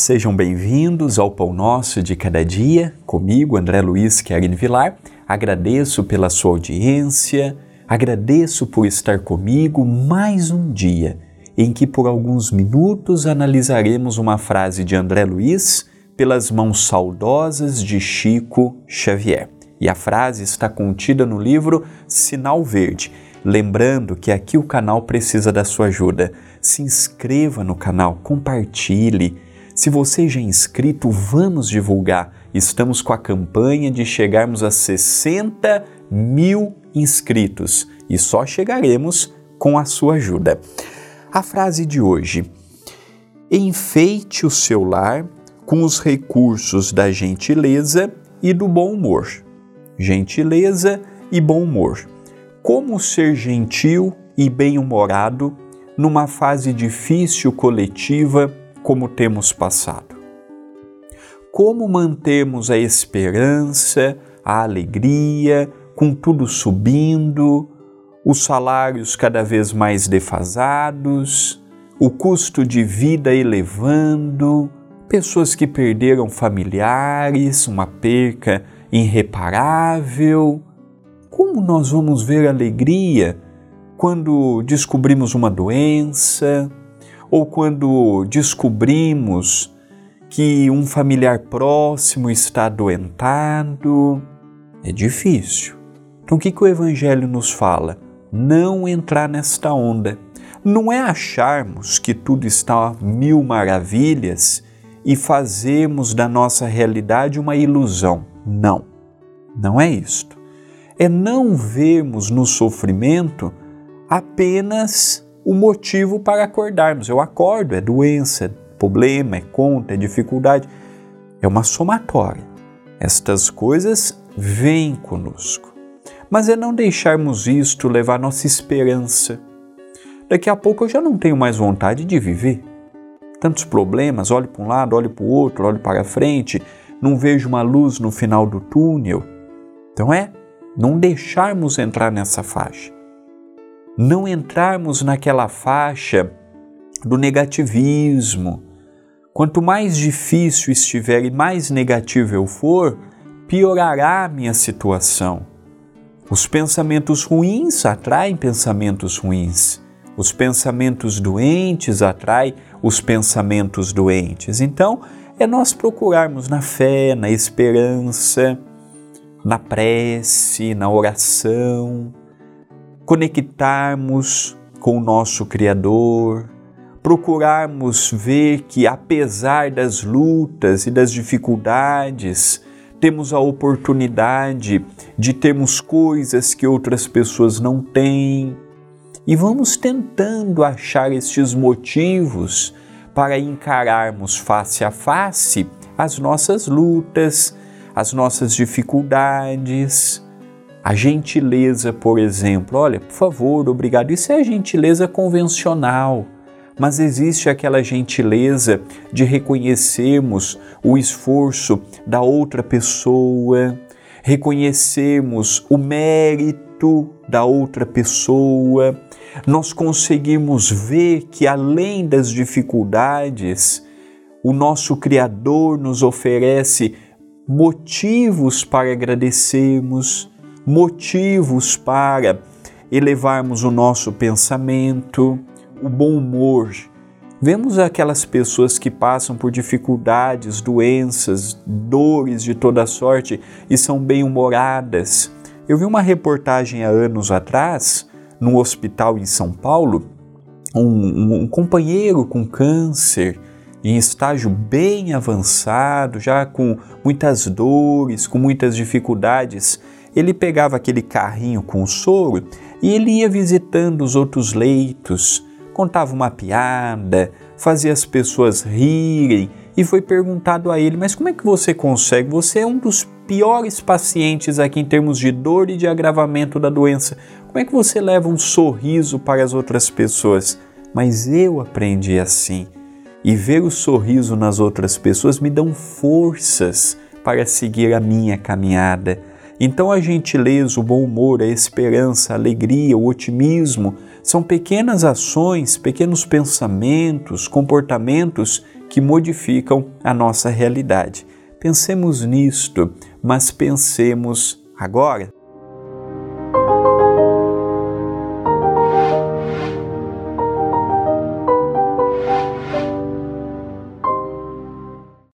Sejam bem-vindos ao Pão Nosso de Cada Dia, comigo, André Luiz Querini Vilar. Agradeço pela sua audiência, agradeço por estar comigo mais um dia em que, por alguns minutos, analisaremos uma frase de André Luiz pelas mãos saudosas de Chico Xavier. E a frase está contida no livro Sinal Verde. Lembrando que aqui o canal precisa da sua ajuda. Se inscreva no canal, compartilhe se você já é inscrito, vamos divulgar. Estamos com a campanha de chegarmos a 60 mil inscritos e só chegaremos com a sua ajuda. A frase de hoje: enfeite o seu lar com os recursos da gentileza e do bom humor. Gentileza e bom humor. Como ser gentil e bem-humorado numa fase difícil coletiva como temos passado? Como mantemos a esperança, a alegria, com tudo subindo, os salários cada vez mais defasados, o custo de vida elevando, pessoas que perderam familiares, uma perca irreparável. Como nós vamos ver alegria quando descobrimos uma doença, ou quando descobrimos que um familiar próximo está adoentado, é difícil. Então, o que, que o Evangelho nos fala? Não entrar nesta onda. Não é acharmos que tudo está a mil maravilhas e fazermos da nossa realidade uma ilusão. Não, não é isto. É não vermos no sofrimento apenas o motivo para acordarmos. Eu acordo, é doença, é problema, é conta, é dificuldade. É uma somatória. Estas coisas vêm conosco. Mas é não deixarmos isto levar nossa esperança. Daqui a pouco eu já não tenho mais vontade de viver. Tantos problemas, olho para um lado, olho para o outro, olho para frente, não vejo uma luz no final do túnel. Então é não deixarmos entrar nessa faixa não entrarmos naquela faixa do negativismo. Quanto mais difícil estiver e mais negativo eu for, piorará a minha situação. Os pensamentos ruins atraem pensamentos ruins. Os pensamentos doentes atraem os pensamentos doentes. Então, é nós procurarmos na fé, na esperança, na prece, na oração, conectarmos com o nosso Criador, procurarmos ver que, apesar das lutas e das dificuldades, temos a oportunidade de termos coisas que outras pessoas não têm. E vamos tentando achar estes motivos para encararmos face a face as nossas lutas, as nossas dificuldades a gentileza, por exemplo, olha, por favor, obrigado. Isso é gentileza convencional, mas existe aquela gentileza de reconhecermos o esforço da outra pessoa, reconhecermos o mérito da outra pessoa, nós conseguimos ver que além das dificuldades, o nosso Criador nos oferece motivos para agradecermos motivos para elevarmos o nosso pensamento, o bom humor. Vemos aquelas pessoas que passam por dificuldades, doenças, dores de toda sorte e são bem-humoradas. Eu vi uma reportagem há anos atrás, num hospital em São Paulo, um, um, um companheiro com câncer em estágio bem avançado, já com muitas dores, com muitas dificuldades, ele pegava aquele carrinho com o soro e ele ia visitando os outros leitos, contava uma piada, fazia as pessoas rirem e foi perguntado a ele: Mas como é que você consegue? Você é um dos piores pacientes aqui em termos de dor e de agravamento da doença. Como é que você leva um sorriso para as outras pessoas? Mas eu aprendi assim. E ver o sorriso nas outras pessoas me dão forças para seguir a minha caminhada. Então a gentileza, o bom humor, a esperança, a alegria, o otimismo são pequenas ações, pequenos pensamentos, comportamentos que modificam a nossa realidade. Pensemos nisto, mas pensemos agora.